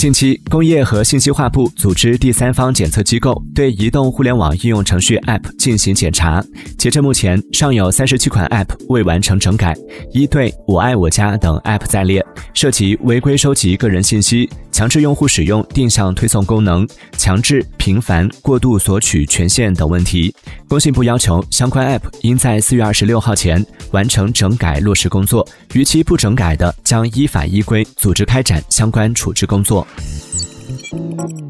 近期，工业和信息化部组织第三方检测机构对移动互联网应用程序 App 进行检查。截至目前，尚有三十七款 App 未完成整改，一对我爱我家等 App 在列，涉及违规收集个人信息、强制用户使用定向推送功能、强制、频繁、过度索取权限等问题。工信部要求相关 App 应在四月二十六号前完成整改落实工作，逾期不整改的，将依法依规组织开展相关处置工作。うん。